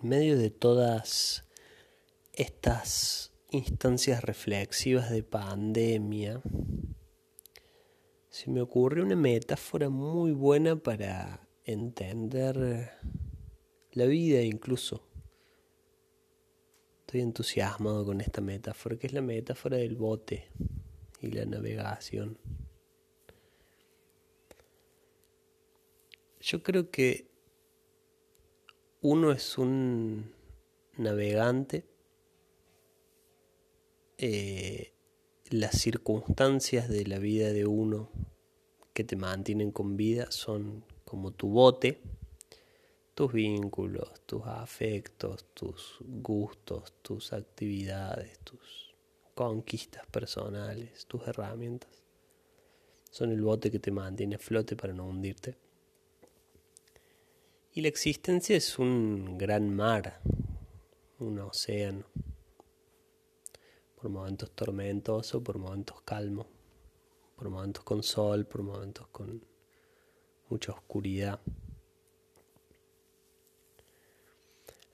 en medio de todas estas instancias reflexivas de pandemia, se me ocurre una metáfora muy buena para entender la vida incluso. Estoy entusiasmado con esta metáfora, que es la metáfora del bote y la navegación. Yo creo que uno es un navegante, eh, las circunstancias de la vida de uno que te mantienen con vida son como tu bote, tus vínculos, tus afectos, tus gustos, tus actividades, tus conquistas personales, tus herramientas. Son el bote que te mantiene flote para no hundirte. Y la existencia es un gran mar, un océano, por momentos tormentoso, por momentos calmo, por momentos con sol, por momentos con mucha oscuridad.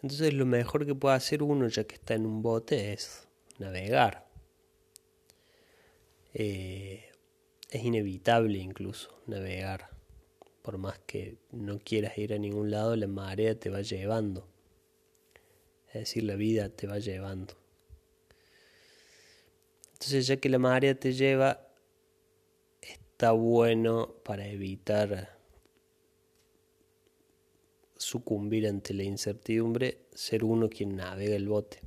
Entonces lo mejor que puede hacer uno ya que está en un bote es navegar. Eh, es inevitable incluso navegar. Por más que no quieras ir a ningún lado, la marea te va llevando. Es decir, la vida te va llevando. Entonces ya que la marea te lleva, está bueno para evitar sucumbir ante la incertidumbre, ser uno quien navega el bote.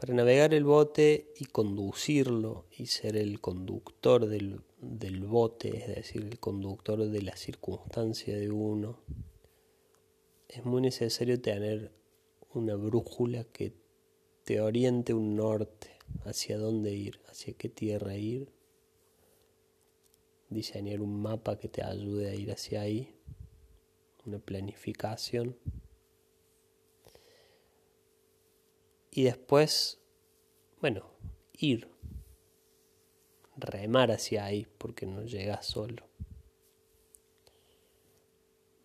Para navegar el bote y conducirlo y ser el conductor del, del bote, es decir, el conductor de la circunstancia de uno, es muy necesario tener una brújula que te oriente un norte, hacia dónde ir, hacia qué tierra ir diseñar un mapa que te ayude a ir hacia ahí, una planificación. Y después, bueno, ir, remar hacia ahí, porque no llegas solo.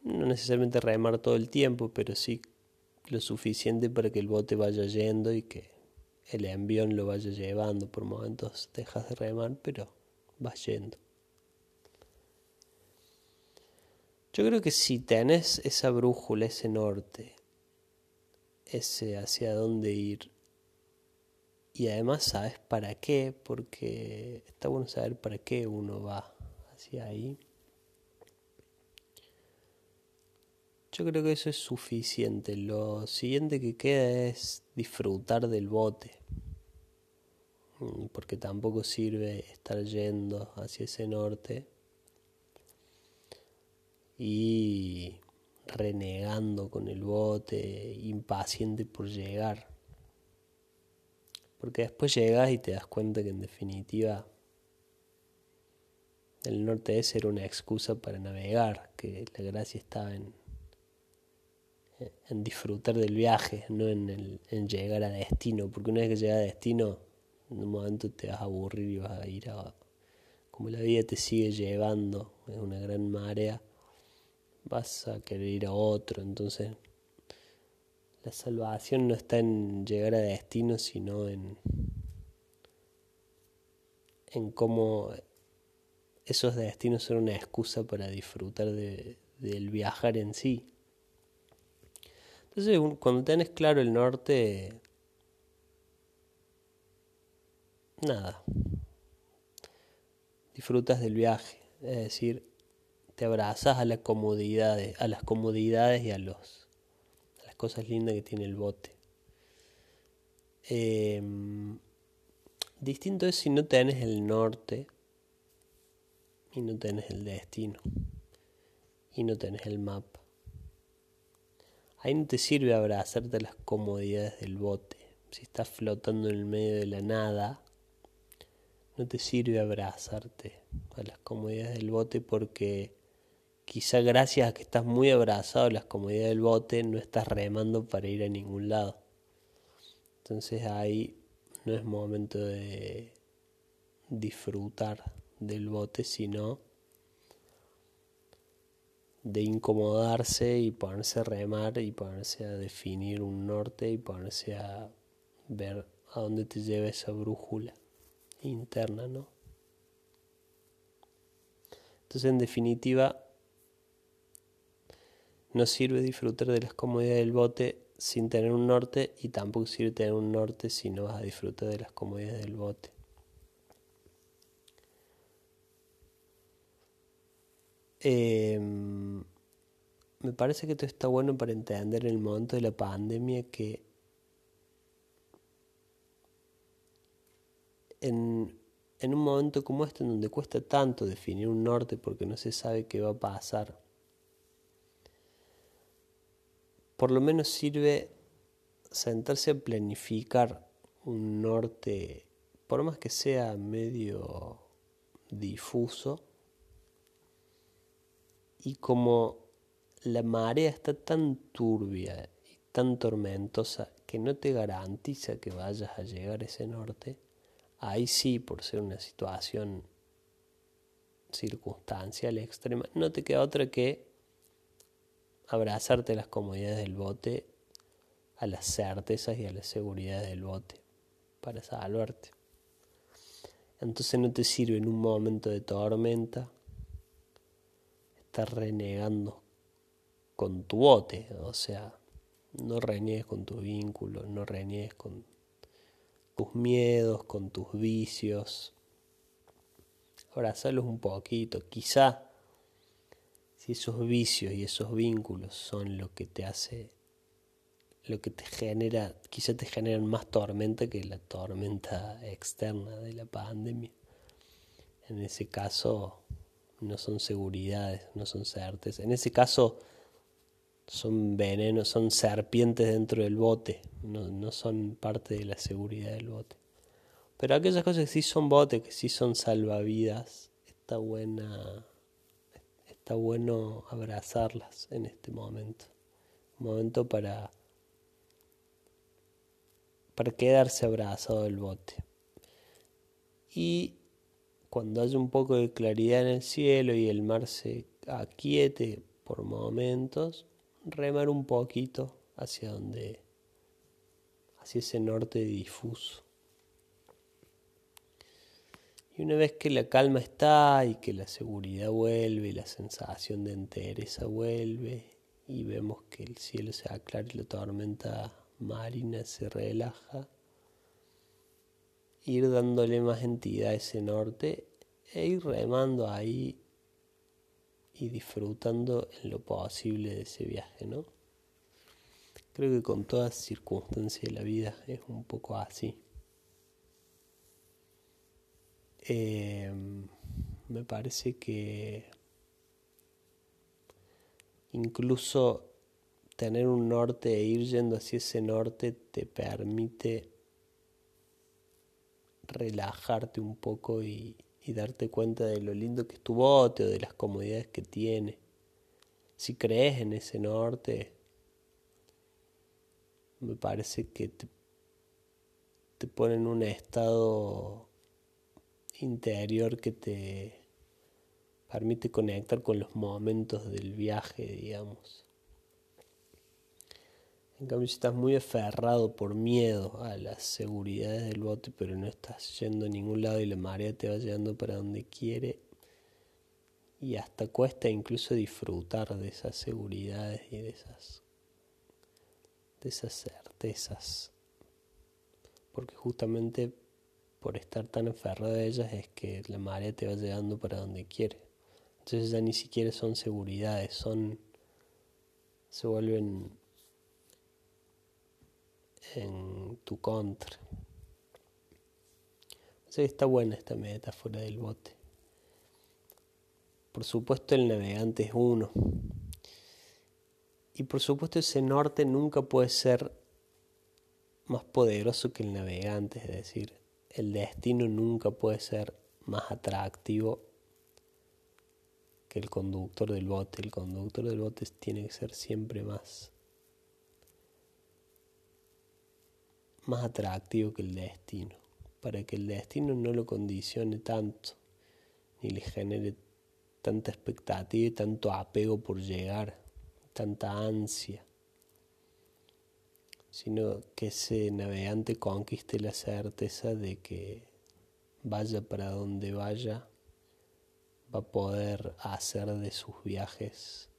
No necesariamente remar todo el tiempo, pero sí lo suficiente para que el bote vaya yendo y que el envión lo vaya llevando. Por momentos dejas de remar, pero vas yendo. Yo creo que si tenés esa brújula, ese norte, ese hacia dónde ir, y además sabes para qué, porque está bueno saber para qué uno va hacia ahí. Yo creo que eso es suficiente. Lo siguiente que queda es disfrutar del bote. Mm, porque tampoco sirve estar yendo hacia ese norte y renegando con el bote, impaciente por llegar. Porque después llegas y te das cuenta que en definitiva el norte es era una excusa para navegar, que la gracia estaba en, en disfrutar del viaje, no en, el, en llegar a destino, porque una vez que llegas a destino, en un momento te vas a aburrir y vas a ir a... Como la vida te sigue llevando, es una gran marea vas a querer ir a otro. Entonces, la salvación no está en llegar a destino, sino en, en cómo esos destinos son una excusa para disfrutar de, del viajar en sí. Entonces, cuando tenés claro el norte, nada, disfrutas del viaje, es decir, te abrazas a las comodidades, a las comodidades y a los a las cosas lindas que tiene el bote. Em, distinto es si no tenés el norte y no tenés el destino y no tenés el mapa. Ahí no te sirve abrazarte a las comodidades del bote. Si estás flotando en el medio de la nada, no te sirve abrazarte a las comodidades del bote porque quizá gracias a que estás muy abrazado a las comodidades del bote, no estás remando para ir a ningún lado. Entonces ahí no es momento de disfrutar del bote, sino de incomodarse y ponerse a remar y ponerse a definir un norte y ponerse a ver a dónde te lleva esa brújula interna, ¿no? Entonces, en definitiva, no sirve disfrutar de las comodidades del bote sin tener un norte y tampoco sirve tener un norte si no vas a disfrutar de las comodidades del bote. Em, me parece que esto está bueno para entender en el momento de la pandemia que en un momento como este en donde cuesta tanto definir un norte porque no se sabe qué va a pasar, por lo menos sirve sentarse a planificar un norte, por más que sea medio difuso, y como la marea está tan turbia y tan tormentosa que no te garantiza que vayas a llegar a ese norte, ahí sí, por ser una situación circunstancial extrema, no te queda otra que abrazarte las comodidades del bote, a las certezas y a las seguridades del bote para salvarte. Entonces no te sirve en un momento de tormenta estar renegando con tu bote, o sea, no reniegues con tus vínculos, no reniegues con tus miedos, con tus vicios. Abrazalos un poquito, quizá si esos vicios y esos vínculos son lo que te hace, lo que te genera, quizá te generan más tormenta que la tormenta externa de la pandemia. En ese caso no son seguridades, no son certezas. En ese caso son venenos, son serpientes dentro del bote, no, no son parte de la seguridad del bote. Pero aquellas cosas que sí son bote, que sí son salvavidas, está buena está bueno abrazarlas en este momento. Un momento para, para quedarse abrazado del bote. Y cuando haya un poco de claridad en el cielo y el mar se aquiete por momentos, remar un poquito hacia donde, hacia ese norte difuso. Y una vez que la calma está y que la seguridad vuelve y la sensación de entereza vuelve y vemos que el cielo se aclara y la tormenta marina se relaja, ir dándole más entidad a ese norte e ir remando ahí y disfrutando en lo posible de ese viaje, ¿no? Creo que con todas circunstancias de la vida es un poco así. Em, me parece que incluso tener un norte e ir yendo hacia ese norte te permite relajarte un poco y, y darte cuenta de lo lindo que es tu bote o de las comodidades que tiene. Si crees en ese norte, me parece que te, te pone en un estado interior que te permite conectar con los momentos del viaje, digamos. En cambio, si estás muy aferrado por miedo a las seguridades del bote, pero no estás yendo a ningún lado y la marea te va llevando para donde quiere, y hasta cuesta incluso disfrutar de esas seguridades y de esas, de esas certezas, porque justamente por estar tan aferrado a ellas es que la marea te va llevando para donde quiere. Entonces ya ni siquiera son seguridades, son se vuelven en tu contra. O está buena esta metáfora del bote. Por supuesto el navegante es uno. Y por supuesto ese norte nunca puede ser más poderoso que el navegante, es decir, el destino nunca puede ser más atractivo que el conductor del bote. El conductor del bote tiene que ser siempre más, más atractivo que el destino, para que el destino no lo condicione tanto ni le genere tanta expectativa y tanto apego por llegar, tanta ansia, sino que ese navegante conquiste la certeza de que vaya para donde vaya, va a poder hacer de sus viajes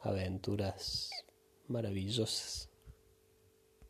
aventuras maravillosas.